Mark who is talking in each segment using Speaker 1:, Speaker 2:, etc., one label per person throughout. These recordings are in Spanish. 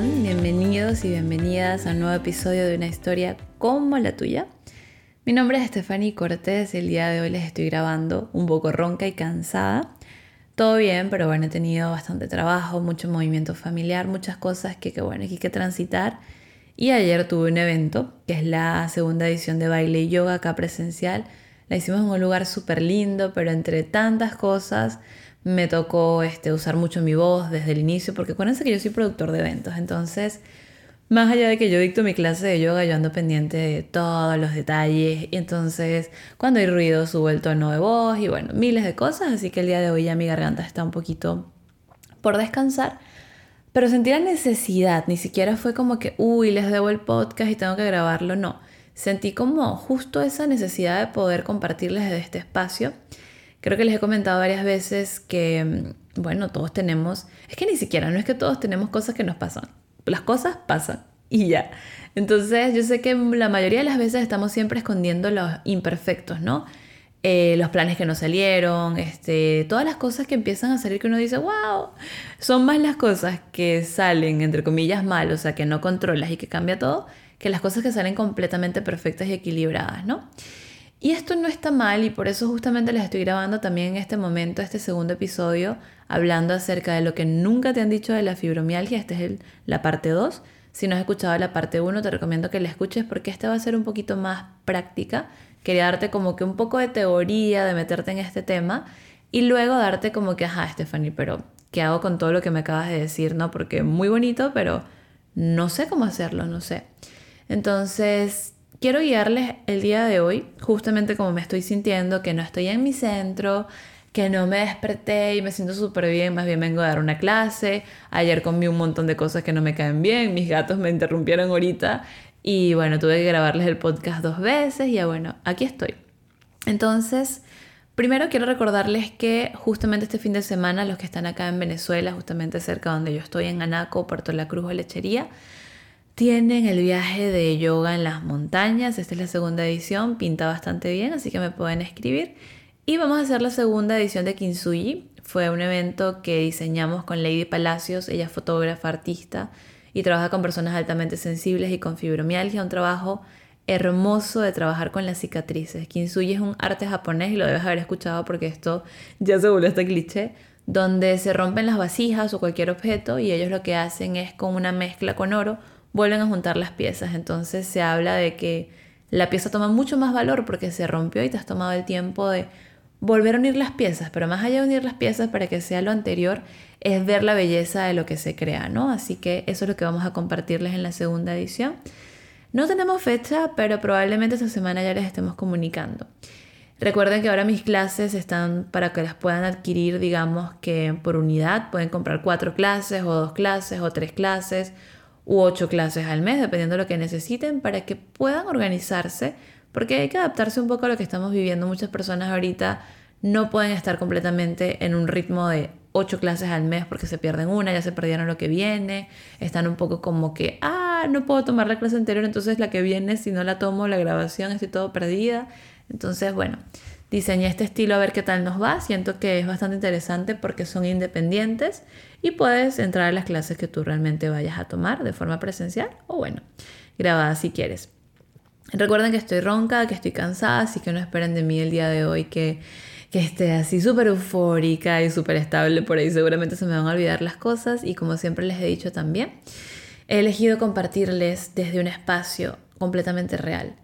Speaker 1: Bienvenidos y bienvenidas a un nuevo episodio de una historia como la tuya. Mi nombre es Stephanie Cortés y el día de hoy les estoy grabando un poco ronca y cansada. Todo bien, pero bueno, he tenido bastante trabajo, mucho movimiento familiar, muchas cosas que, que bueno, hay que transitar. Y ayer tuve un evento, que es la segunda edición de baile y yoga acá presencial. La hicimos en un lugar súper lindo, pero entre tantas cosas me tocó este, usar mucho mi voz desde el inicio, porque acuérdense que yo soy productor de eventos, entonces, más allá de que yo dicto mi clase de yoga, yo ando pendiente de todos los detalles, y entonces, cuando hay ruido, subo el tono de voz, y bueno, miles de cosas, así que el día de hoy ya mi garganta está un poquito por descansar. Pero sentí la necesidad, ni siquiera fue como que, uy, les debo el podcast y tengo que grabarlo, no. Sentí como justo esa necesidad de poder compartirles de este espacio Creo que les he comentado varias veces que, mm, bueno, todos tenemos, es que ni siquiera, no es que todos tenemos cosas que nos pasan, las cosas pasan y ya. Entonces yo sé que la mayoría de las veces estamos siempre escondiendo los imperfectos, ¿no? Eh, los planes que no salieron, este, todas las cosas que empiezan a salir que uno dice, wow, son más las cosas que salen, entre comillas, mal, o sea, que no controlas y que cambia todo, que las cosas que salen completamente perfectas y equilibradas, ¿no? Y esto no está mal y por eso justamente les estoy grabando también en este momento, este segundo episodio, hablando acerca de lo que nunca te han dicho de la fibromialgia. Esta es la parte 2. Si no has escuchado la parte 1, te recomiendo que la escuches porque esta va a ser un poquito más práctica. Quería darte como que un poco de teoría, de meterte en este tema y luego darte como que, ajá, Stephanie, pero ¿qué hago con todo lo que me acabas de decir? ¿No? Porque muy bonito, pero no sé cómo hacerlo, no sé. Entonces, quiero guiarles el día de hoy, justamente como me estoy sintiendo, que no estoy en mi centro, que no me desperté y me siento súper bien, más bien vengo a dar una clase. Ayer comí un montón de cosas que no me caen bien, mis gatos me interrumpieron ahorita y bueno, tuve que grabarles el podcast dos veces y ya bueno, aquí estoy. Entonces, primero quiero recordarles que justamente este fin de semana, los que están acá en Venezuela, justamente cerca donde yo estoy, en Anaco, Puerto La Cruz o Lechería, tienen el viaje de yoga en las montañas. Esta es la segunda edición, pinta bastante bien, así que me pueden escribir. Y vamos a hacer la segunda edición de Kintsugi. Fue un evento que diseñamos con Lady Palacios, ella es fotógrafa, artista y trabaja con personas altamente sensibles y con fibromialgia, un trabajo hermoso de trabajar con las cicatrices. Kintsugi es un arte japonés y lo debes haber escuchado porque esto ya se volvió este cliché, donde se rompen las vasijas o cualquier objeto y ellos lo que hacen es con una mezcla con oro vuelven a juntar las piezas. Entonces se habla de que la pieza toma mucho más valor porque se rompió y te has tomado el tiempo de volver a unir las piezas, pero más allá de unir las piezas para que sea lo anterior, es ver la belleza de lo que se crea, ¿no? Así que eso es lo que vamos a compartirles en la segunda edición. No tenemos fecha, pero probablemente esta semana ya les estemos comunicando. Recuerden que ahora mis clases están para que las puedan adquirir, digamos que por unidad. Pueden comprar cuatro clases o dos clases o tres clases u ocho clases al mes, dependiendo de lo que necesiten, para que puedan organizarse, porque hay que adaptarse un poco a lo que estamos viviendo. Muchas personas ahorita no pueden estar completamente en un ritmo de ocho clases al mes porque se pierden una, ya se perdieron lo que viene, están un poco como que, ah, no puedo tomar la clase anterior, entonces la que viene, si no la tomo, la grabación, estoy todo perdida. Entonces, bueno, diseñé este estilo a ver qué tal nos va. Siento que es bastante interesante porque son independientes y puedes entrar a las clases que tú realmente vayas a tomar de forma presencial o bueno, grabada si quieres. Recuerden que estoy ronca, que estoy cansada, así que no esperen de mí el día de hoy que, que esté así súper eufórica y súper estable. Por ahí seguramente se me van a olvidar las cosas y como siempre les he dicho también, he elegido compartirles desde un espacio completamente real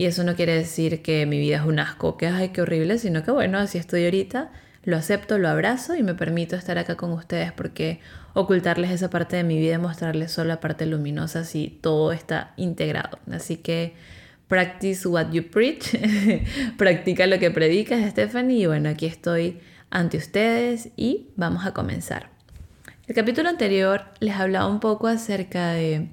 Speaker 1: y eso no quiere decir que mi vida es un asco, que ay, qué horrible, sino que bueno, así estoy ahorita, lo acepto, lo abrazo y me permito estar acá con ustedes porque ocultarles esa parte de mi vida y mostrarles solo la parte luminosa si todo está integrado. Así que practice what you preach, practica lo que predicas, Stephanie, y bueno, aquí estoy ante ustedes y vamos a comenzar. El capítulo anterior les hablaba un poco acerca de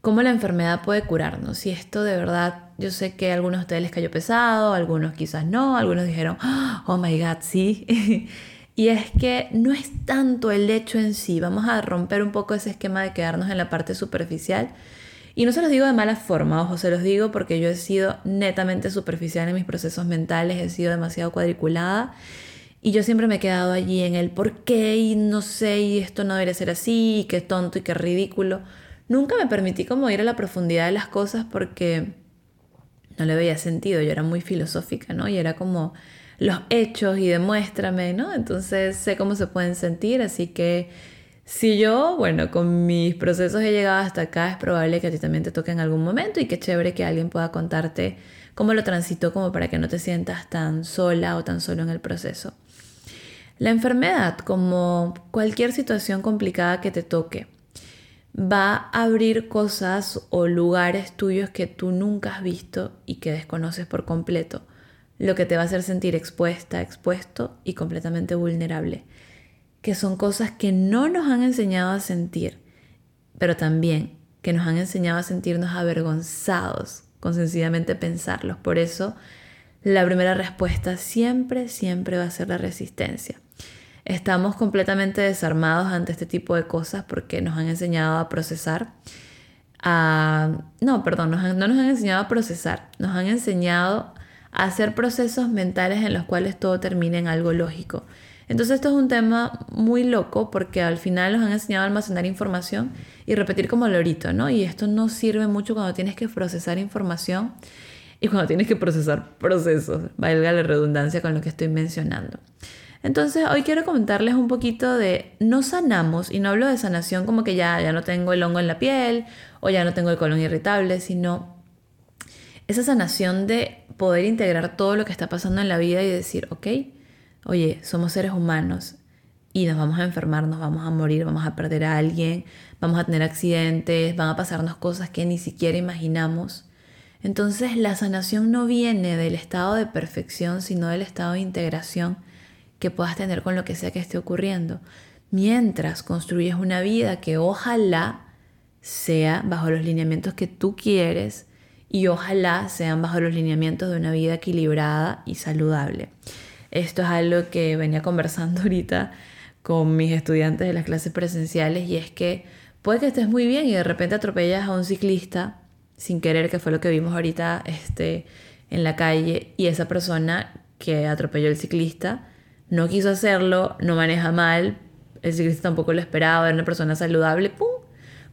Speaker 1: cómo la enfermedad puede curarnos. Y esto de verdad, yo sé que a algunos de ustedes les cayó pesado, algunos quizás no, algunos dijeron, oh my god, sí. y es que no es tanto el hecho en sí, vamos a romper un poco ese esquema de quedarnos en la parte superficial. Y no se los digo de mala forma, ojo, se los digo porque yo he sido netamente superficial en mis procesos mentales, he sido demasiado cuadriculada Y yo siempre me he quedado allí en el por qué y no sé, y esto no debería ser así, y qué tonto y qué ridículo. Nunca me permití como ir a la profundidad de las cosas porque no le veía sentido, yo era muy filosófica, ¿no? Y era como los hechos y demuéstrame, ¿no? Entonces sé cómo se pueden sentir, así que si yo, bueno, con mis procesos he llegado hasta acá, es probable que a ti también te toque en algún momento y qué chévere que alguien pueda contarte cómo lo transitó como para que no te sientas tan sola o tan solo en el proceso. La enfermedad, como cualquier situación complicada que te toque, va a abrir cosas o lugares tuyos que tú nunca has visto y que desconoces por completo, lo que te va a hacer sentir expuesta, expuesto y completamente vulnerable, que son cosas que no nos han enseñado a sentir, pero también que nos han enseñado a sentirnos avergonzados con sencillamente pensarlos. Por eso, la primera respuesta siempre, siempre va a ser la resistencia. Estamos completamente desarmados ante este tipo de cosas porque nos han enseñado a procesar. no, perdón, no nos han enseñado a procesar, nos han enseñado a hacer procesos mentales en los cuales todo termina en algo lógico. Entonces esto es un tema muy loco porque al final nos han enseñado a almacenar información y repetir como lorito, ¿no? Y esto no sirve mucho cuando tienes que procesar información y cuando tienes que procesar procesos, valga la redundancia con lo que estoy mencionando. Entonces, hoy quiero comentarles un poquito de no sanamos, y no hablo de sanación como que ya, ya no tengo el hongo en la piel o ya no tengo el colon irritable, sino esa sanación de poder integrar todo lo que está pasando en la vida y decir, ok, oye, somos seres humanos y nos vamos a enfermar, nos vamos a morir, vamos a perder a alguien, vamos a tener accidentes, van a pasarnos cosas que ni siquiera imaginamos. Entonces la sanación no viene del estado de perfección, sino del estado de integración que puedas tener con lo que sea que esté ocurriendo, mientras construyes una vida que ojalá sea bajo los lineamientos que tú quieres y ojalá sean bajo los lineamientos de una vida equilibrada y saludable. Esto es algo que venía conversando ahorita con mis estudiantes de las clases presenciales y es que puede que estés muy bien y de repente atropellas a un ciclista sin querer, que fue lo que vimos ahorita este, en la calle, y esa persona que atropelló al ciclista no quiso hacerlo, no maneja mal, el ciclista tampoco lo esperaba, era una persona saludable, ¡pum!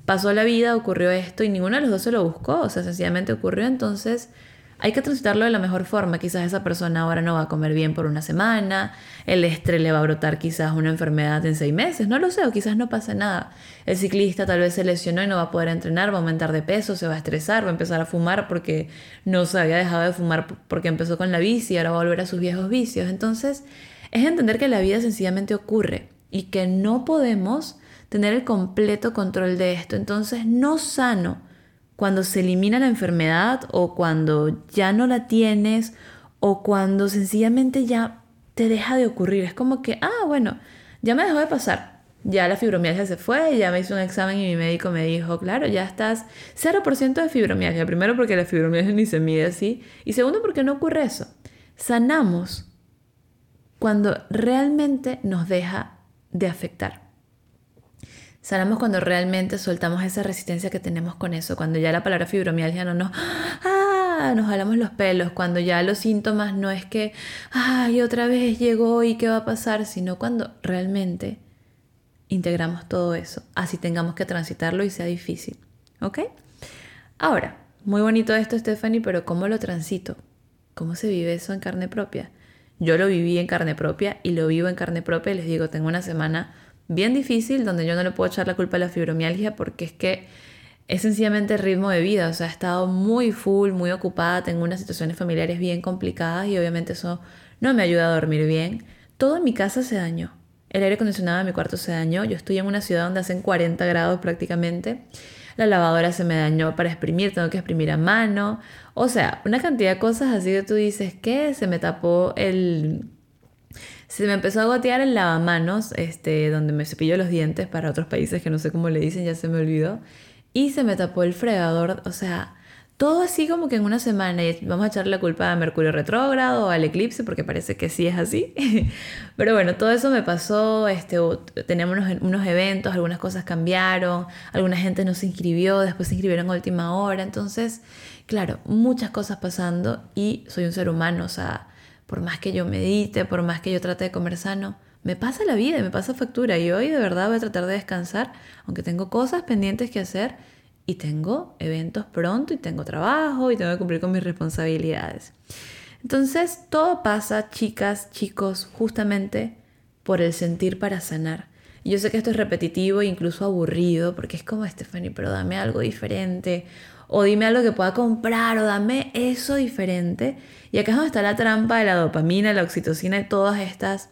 Speaker 1: Pasó la vida, ocurrió esto y ninguno de los dos se lo buscó, o sea, sencillamente ocurrió, entonces hay que transitarlo de la mejor forma. Quizás esa persona ahora no va a comer bien por una semana, el estrés le va a brotar quizás una enfermedad en seis meses, no lo sé, o quizás no pasa nada. El ciclista tal vez se lesionó y no va a poder entrenar, va a aumentar de peso, se va a estresar, va a empezar a fumar porque no se había dejado de fumar porque empezó con la bici y ahora va a volver a sus viejos vicios. Entonces, es entender que la vida sencillamente ocurre y que no podemos tener el completo control de esto. Entonces, no sano cuando se elimina la enfermedad o cuando ya no la tienes o cuando sencillamente ya te deja de ocurrir. Es como que, ah, bueno, ya me dejó de pasar. Ya la fibromialgia se fue, ya me hizo un examen y mi médico me dijo, claro, ya estás 0% de fibromialgia. Primero porque la fibromialgia ni se mide así. Y segundo porque no ocurre eso. Sanamos cuando realmente nos deja de afectar. Sanamos cuando realmente soltamos esa resistencia que tenemos con eso, cuando ya la palabra fibromialgia no nos, ah, nos jalamos los pelos, cuando ya los síntomas no es que, ay, otra vez llegó y qué va a pasar, sino cuando realmente integramos todo eso, así tengamos que transitarlo y sea difícil. ¿Ok? Ahora, muy bonito esto, Stephanie, pero ¿cómo lo transito? ¿Cómo se vive eso en carne propia? Yo lo viví en carne propia y lo vivo en carne propia les digo, tengo una semana bien difícil donde yo no le puedo echar la culpa a la fibromialgia porque es que es sencillamente ritmo de vida, o sea, he estado muy full, muy ocupada, tengo unas situaciones familiares bien complicadas y obviamente eso no me ayuda a dormir bien. Todo en mi casa se dañó. El aire acondicionado de mi cuarto se dañó. Yo estoy en una ciudad donde hacen 40 grados prácticamente. La lavadora se me dañó para exprimir, tengo que exprimir a mano. O sea, una cantidad de cosas así que tú dices que se me tapó el, se me empezó a gotear el lavamanos, este, donde me cepillo los dientes para otros países que no sé cómo le dicen, ya se me olvidó. Y se me tapó el fregador, o sea, todo así como que en una semana. Y vamos a echarle la culpa a Mercurio retrógrado o al eclipse, porque parece que sí es así. Pero bueno, todo eso me pasó. Este, teníamos unos, unos, eventos, algunas cosas cambiaron, alguna gente no se inscribió, después se inscribieron a última hora. Entonces, claro, muchas cosas pasando y soy un ser humano, o sea por más que yo medite, por más que yo trate de comer sano, me pasa la vida, me pasa factura y hoy de verdad voy a tratar de descansar, aunque tengo cosas pendientes que hacer y tengo eventos pronto y tengo trabajo y tengo que cumplir con mis responsabilidades. Entonces, todo pasa, chicas, chicos, justamente por el sentir para sanar. Yo sé que esto es repetitivo e incluso aburrido, porque es como, Stephanie, pero dame algo diferente, o dime algo que pueda comprar, o dame eso diferente. Y acá es donde está la trampa de la dopamina, la oxitocina y todas estas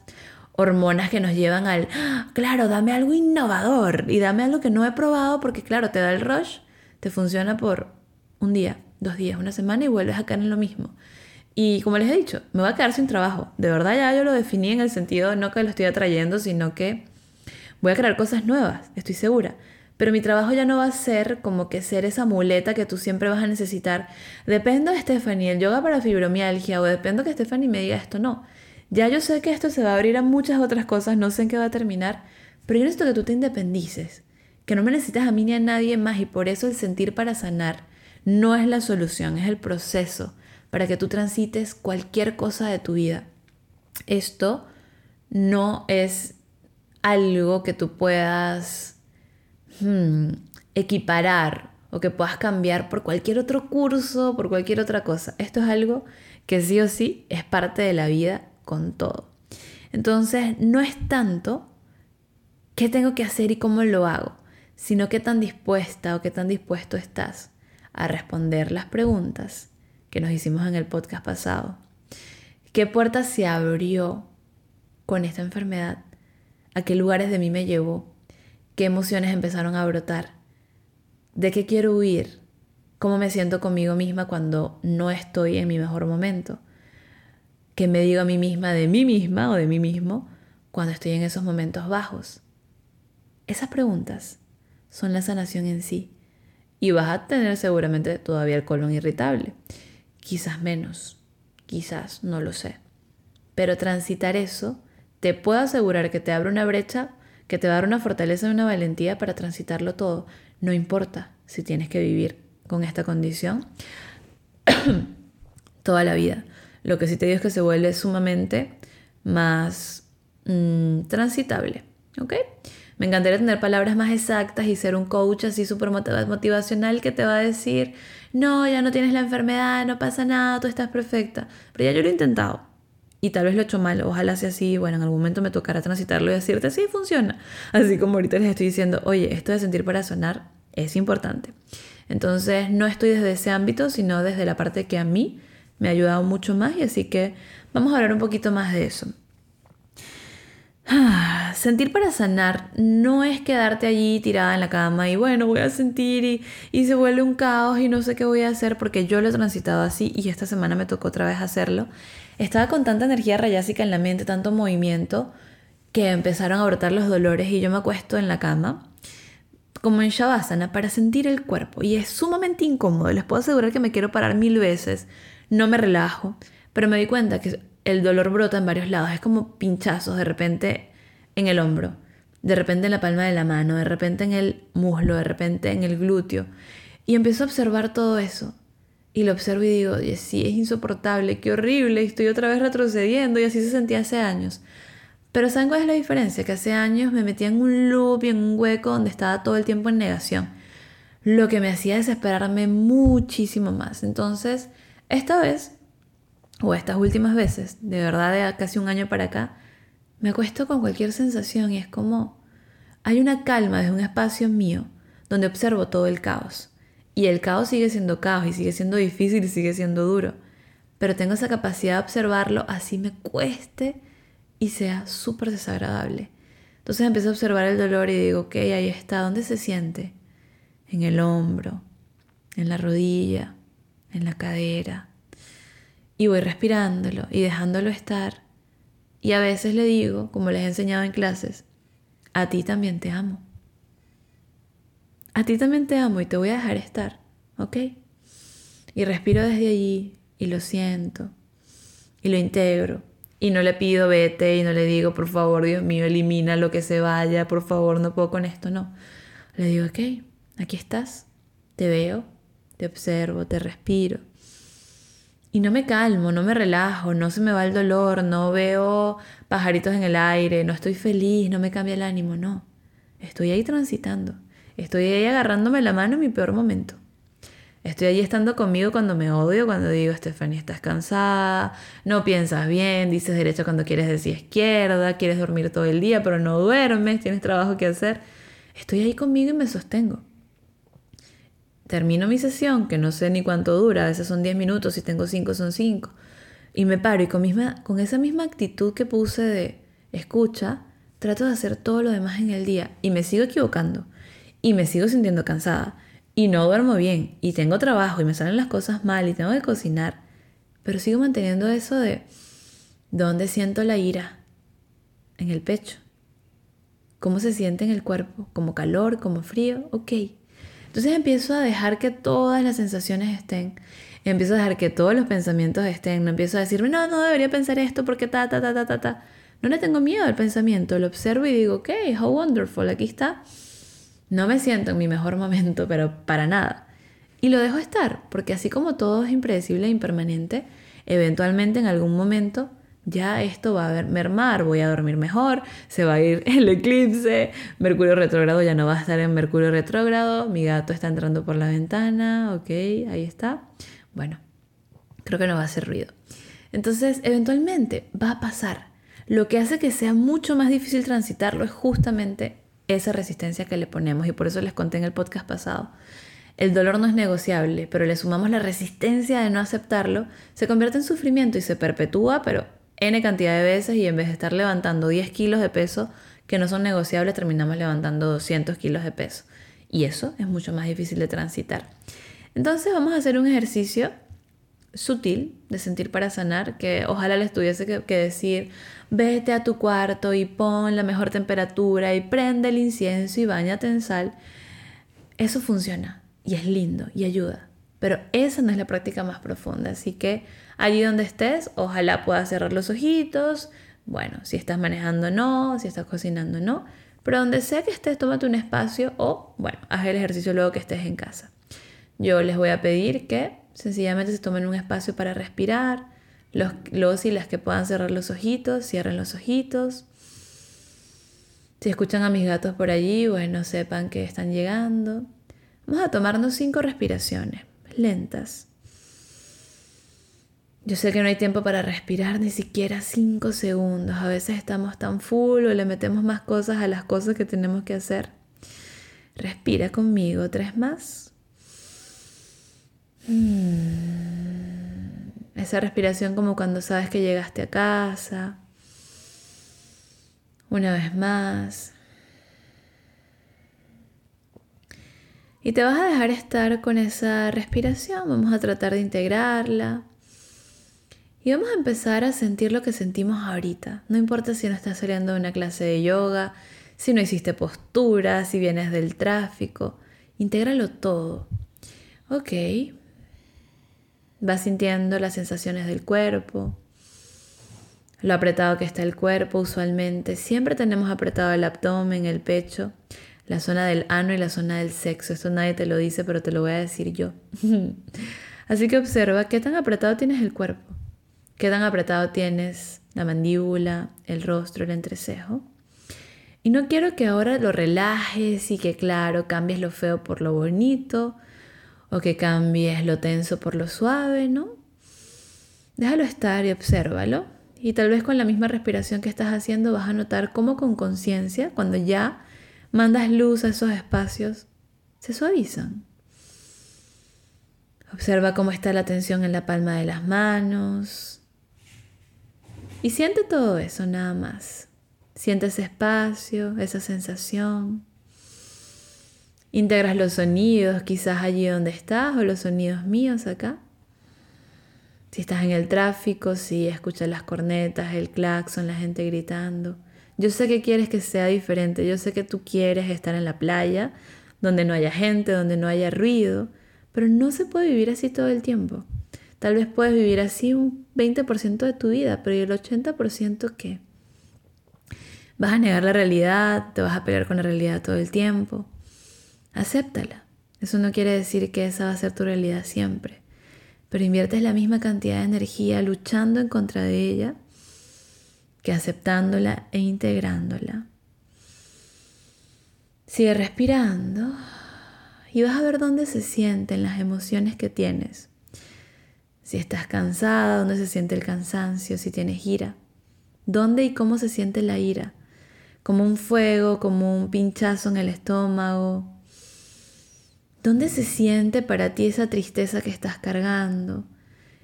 Speaker 1: hormonas que nos llevan al, ¡Ah! claro, dame algo innovador y dame algo que no he probado, porque claro, te da el rush, te funciona por un día, dos días, una semana y vuelves a caer en lo mismo. Y como les he dicho, me voy a quedar sin trabajo. De verdad ya yo lo definí en el sentido no que lo estoy atrayendo, sino que voy a crear cosas nuevas, estoy segura. Pero mi trabajo ya no va a ser como que ser esa muleta que tú siempre vas a necesitar. Dependo de Stephanie, el yoga para fibromialgia, o dependo que Stephanie me diga esto. No, ya yo sé que esto se va a abrir a muchas otras cosas, no sé en qué va a terminar, pero yo necesito que tú te independices, que no me necesitas a mí ni a nadie más y por eso el sentir para sanar no es la solución, es el proceso para que tú transites cualquier cosa de tu vida. Esto no es algo que tú puedas hmm, equiparar o que puedas cambiar por cualquier otro curso, por cualquier otra cosa. Esto es algo que sí o sí es parte de la vida con todo. Entonces, no es tanto qué tengo que hacer y cómo lo hago, sino qué tan dispuesta o qué tan dispuesto estás a responder las preguntas que nos hicimos en el podcast pasado. ¿Qué puerta se abrió con esta enfermedad? ¿A qué lugares de mí me llevó? ¿Qué emociones empezaron a brotar? ¿De qué quiero huir? ¿Cómo me siento conmigo misma cuando no estoy en mi mejor momento? ¿Qué me digo a mí misma de mí misma o de mí mismo cuando estoy en esos momentos bajos? Esas preguntas son la sanación en sí y vas a tener seguramente todavía el colon irritable quizás menos, quizás, no lo sé. Pero transitar eso, te puedo asegurar que te abre una brecha, que te va a dar una fortaleza y una valentía para transitarlo todo. No importa si tienes que vivir con esta condición toda la vida. Lo que sí te digo es que se vuelve sumamente más mm, transitable. ¿Ok? Me encantaría tener palabras más exactas y ser un coach así súper motivacional que te va a decir, no, ya no tienes la enfermedad, no pasa nada, tú estás perfecta. Pero ya yo lo he intentado. Y tal vez lo he hecho mal, ojalá sea así, bueno, en algún momento me tocará transitarlo y decirte, sí, funciona. Así como ahorita les estoy diciendo, oye, esto de sentir para sonar es importante. Entonces, no estoy desde ese ámbito, sino desde la parte que a mí me ha ayudado mucho más y así que vamos a hablar un poquito más de eso. Sentir para sanar no es quedarte allí tirada en la cama y bueno, voy a sentir y, se vuelve un caos y no sé qué voy a hacer porque yo lo he transitado así y esta semana me tocó otra vez hacerlo. Estaba con tanta energía rayásica en la mente, tanto movimiento, que empezaron a brotar los dolores y yo me acuesto en la cama como en Shavasana para sentir el cuerpo y es sumamente incómodo. Les puedo asegurar que me quiero parar mil veces, no me relajo, pero me di cuenta que el dolor brota en varios lados, es como pinchazos de repente en el hombro, de repente en la palma de la mano, de repente en el muslo, de repente en el glúteo. Y empiezo a observar todo eso. Y lo observo y digo, sí, es insoportable, qué horrible, estoy otra vez retrocediendo y así se sentía hace años. Pero ¿saben cuál es la diferencia? Que hace años me metía en un loop y en un hueco donde estaba todo el tiempo en negación. Lo que me hacía desesperarme muchísimo más. Entonces, esta vez o estas últimas veces, de verdad de casi un año para acá, me acuesto con cualquier sensación y es como hay una calma desde un espacio mío donde observo todo el caos. Y el caos sigue siendo caos y sigue siendo difícil y sigue siendo duro. Pero tengo esa capacidad de observarlo así me cueste y sea súper desagradable. Entonces empiezo a observar el dolor y digo, ok, ahí está, ¿dónde se siente? En el hombro, en la rodilla, en la cadera, y voy respirándolo y dejándolo estar. Y a veces le digo, como les he enseñado en clases, a ti también te amo. A ti también te amo y te voy a dejar estar, ¿ok? Y respiro desde allí y lo siento y lo integro. Y no le pido vete y no le digo, por favor, Dios mío, elimina lo que se vaya, por favor, no puedo con esto, no. Le digo, ok, aquí estás, te veo, te observo, te respiro y no me calmo, no me relajo, no se me va el dolor, no veo pajaritos en el aire, no estoy feliz, no me cambia el ánimo, no. Estoy ahí transitando. Estoy ahí agarrándome la mano en mi peor momento. Estoy ahí estando conmigo cuando me odio, cuando digo, Stephanie, estás cansada, no piensas bien, dices derecha cuando quieres decir izquierda, quieres dormir todo el día, pero no duermes, tienes trabajo que hacer. Estoy ahí conmigo y me sostengo termino mi sesión, que no sé ni cuánto dura, a veces son 10 minutos, si tengo 5 son 5, y me paro y con, misma, con esa misma actitud que puse de escucha, trato de hacer todo lo demás en el día y me sigo equivocando y me sigo sintiendo cansada y no duermo bien y tengo trabajo y me salen las cosas mal y tengo que cocinar, pero sigo manteniendo eso de dónde siento la ira en el pecho. ¿Cómo se siente en el cuerpo? ¿Como calor? ¿Como frío? Ok. Entonces empiezo a dejar que todas las sensaciones estén. Empiezo a dejar que todos los pensamientos estén. No empiezo a decirme, no, no debería pensar esto porque ta, ta, ta, ta, ta, ta. No le tengo miedo al pensamiento. Lo observo y digo, ok, how wonderful, aquí está. No me siento en mi mejor momento, pero para nada. Y lo dejo estar, porque así como todo es impredecible e impermanente, eventualmente en algún momento ya esto va a mermar, voy a dormir mejor, se va a ir el eclipse, Mercurio retrógrado ya no va a estar en Mercurio retrógrado, mi gato está entrando por la ventana, ok, ahí está. Bueno, creo que no va a hacer ruido. Entonces, eventualmente va a pasar. Lo que hace que sea mucho más difícil transitarlo es justamente esa resistencia que le ponemos y por eso les conté en el podcast pasado. El dolor no es negociable, pero le sumamos la resistencia de no aceptarlo, se convierte en sufrimiento y se perpetúa, pero N cantidad de veces y en vez de estar levantando 10 kilos de peso que no son negociables, terminamos levantando 200 kilos de peso. Y eso es mucho más difícil de transitar. Entonces vamos a hacer un ejercicio sutil de sentir para sanar, que ojalá les tuviese que, que, decir, vete a tu cuarto y pon la mejor temperatura y prende el incienso y bañate en sal. Eso funciona y es lindo y ayuda, pero esa no es la práctica más profunda, así que Allí donde estés, ojalá puedas cerrar los ojitos. Bueno, si estás manejando no, si estás cocinando no. Pero donde sea que estés, tómate un espacio o, bueno, haz el ejercicio luego que estés en casa. Yo les voy a pedir que sencillamente se tomen un espacio para respirar. Los, los y las que puedan cerrar los ojitos, cierren los ojitos. Si escuchan a mis gatos por allí, bueno, sepan que están llegando. Vamos a tomarnos cinco respiraciones lentas. Yo sé que no hay tiempo para respirar ni siquiera cinco segundos. A veces estamos tan full o le metemos más cosas a las cosas que tenemos que hacer. Respira conmigo tres más. Mm. Esa respiración como cuando sabes que llegaste a casa. Una vez más. Y te vas a dejar estar con esa respiración. Vamos a tratar de integrarla. Y vamos a empezar a sentir lo que sentimos ahorita. No importa si no estás saliendo de una clase de yoga, si no hiciste postura, si vienes del tráfico. Intégralo todo. Ok. Vas sintiendo las sensaciones del cuerpo, lo apretado que está el cuerpo usualmente. Siempre tenemos apretado el abdomen, el pecho, la zona del ano y la zona del sexo. Esto nadie te lo dice, pero te lo voy a decir yo. Así que observa qué tan apretado tienes el cuerpo. ¿Qué tan apretado tienes la mandíbula, el rostro, el entrecejo? Y no quiero que ahora lo relajes y que, claro, cambies lo feo por lo bonito o que cambies lo tenso por lo suave, ¿no? Déjalo estar y obsérvalo. Y tal vez con la misma respiración que estás haciendo vas a notar cómo con conciencia, cuando ya mandas luz a esos espacios, se suavizan. Observa cómo está la tensión en la palma de las manos, y siente todo eso nada más. Siente ese espacio, esa sensación. Integras los sonidos quizás allí donde estás o los sonidos míos acá. Si estás en el tráfico, si escuchas las cornetas, el claxon, la gente gritando. Yo sé que quieres que sea diferente, yo sé que tú quieres estar en la playa, donde no haya gente, donde no haya ruido, pero no se puede vivir así todo el tiempo. Tal vez puedes vivir así un 20% de tu vida, pero ¿y el 80% qué? Vas a negar la realidad, te vas a pelear con la realidad todo el tiempo. Acéptala. Eso no quiere decir que esa va a ser tu realidad siempre. pero inviertes la misma cantidad de energía luchando en contra de ella que aceptándola e integrándola. Sigue respirando y vas a ver dónde se sienten las emociones que tienes. Si estás cansada, dónde se siente el cansancio, si tienes ira. ¿Dónde y cómo se siente la ira? Como un fuego, como un pinchazo en el estómago, ¿Dónde se siente para ti esa tristeza que estás cargando?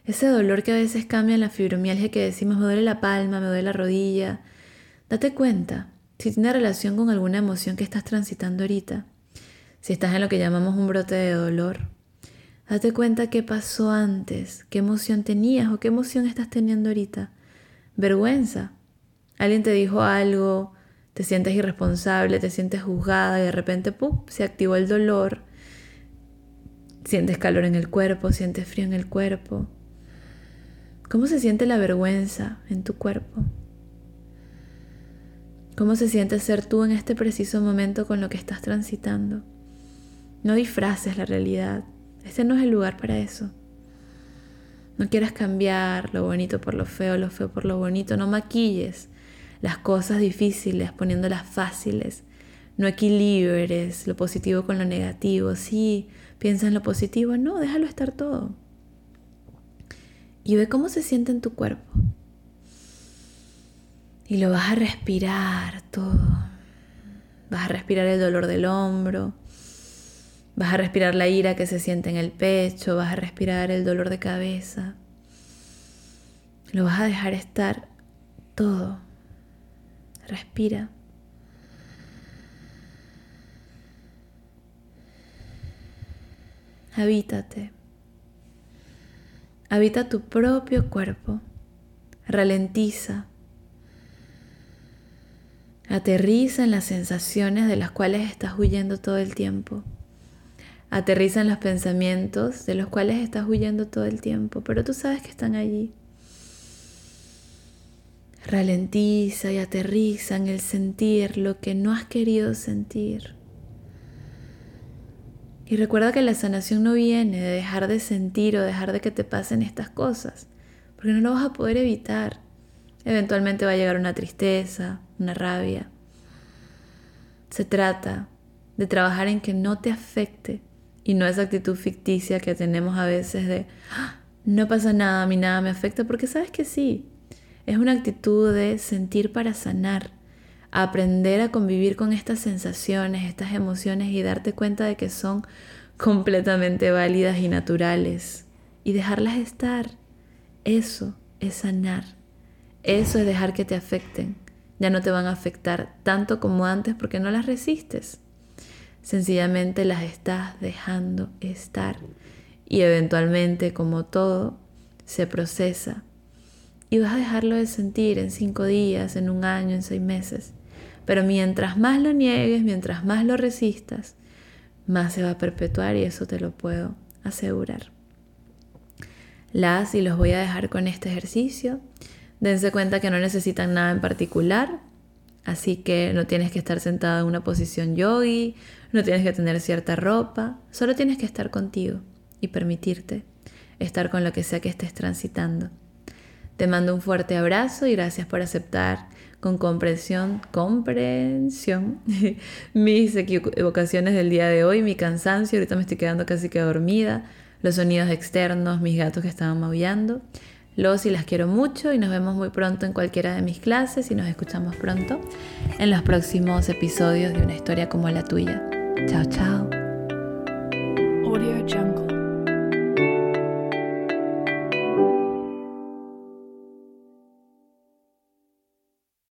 Speaker 1: Ese dolor que a veces cambia en la fibromialgia que decimos me duele la palma, me duele la rodilla. Date cuenta si tiene relación con alguna emoción que estás transitando ahorita. Si estás en lo que llamamos un brote de dolor. Date cuenta qué pasó antes, qué emoción tenías o qué emoción estás teniendo ahorita. Vergüenza. Alguien te dijo algo, te sientes irresponsable, te sientes juzgada y de repente ¡pum! se activó el dolor Sientes calor en el cuerpo, sientes frío en el cuerpo. ¿Cómo se siente la vergüenza en tu cuerpo? ¿Cómo se siente ser tú en este preciso momento con lo que estás transitando? No disfraces la realidad. Este no es el lugar para eso. No quieras cambiar lo bonito por lo feo, lo feo por lo bonito. No maquilles las cosas difíciles poniéndolas fáciles. No equilibres lo positivo con lo negativo. Sí, piensa en lo positivo, no, déjalo estar todo. Y ve cómo se siente en tu cuerpo. Y lo vas a respirar todo. Vas a respirar el dolor del hombro. Vas a respirar la ira que se siente en el pecho. Vas a respirar el dolor de cabeza. Lo vas a dejar estar todo. Respira. Habítate. Habita tu propio cuerpo. Ralentiza. Aterriza en las sensaciones de las cuales estás huyendo todo el tiempo. Aterriza en los pensamientos de los cuales estás huyendo todo el tiempo, pero tú sabes que están allí. Ralentiza y aterriza en el sentir lo que no has querido sentir. Y recuerda que la sanación no viene de dejar de sentir o dejar de que te pasen estas cosas, porque no lo vas a poder evitar. Eventualmente va a llegar una tristeza, una rabia. Se trata de trabajar en que no te afecte y no esa actitud ficticia que tenemos a veces de ah, no pasa nada, a mí nada me afecta, porque sabes que sí. Es una actitud de sentir para sanar, aprender a convivir con estas sensaciones, estas emociones y darte cuenta de que son completamente válidas y naturales y dejarlas estar. Eso es sanar. Eso es dejar que te afecten. Ya no te van a afectar tanto como antes porque no las resistes. Sencillamente las estás dejando estar y eventualmente, como todo, se procesa. Y vas a dejarlo de sentir en cinco días, en un año, en seis meses. Pero mientras más lo niegues, mientras más lo resistas, más se va a perpetuar y eso te lo puedo asegurar. Las y los voy a dejar con este ejercicio. Dense cuenta que no necesitan nada en particular, así que no tienes que estar sentado en una posición yogi, no tienes que tener cierta ropa, solo tienes que estar contigo y permitirte estar con lo que sea que estés transitando. Te mando un fuerte abrazo y gracias por aceptar con comprensión, comprensión mis equivocaciones del día de hoy, mi cansancio, ahorita me estoy quedando casi que dormida, los sonidos externos, mis gatos que estaban maullando. Los y las quiero mucho y nos vemos muy pronto en cualquiera de mis clases y nos escuchamos pronto en los próximos episodios de una historia como la tuya. Chao, chao.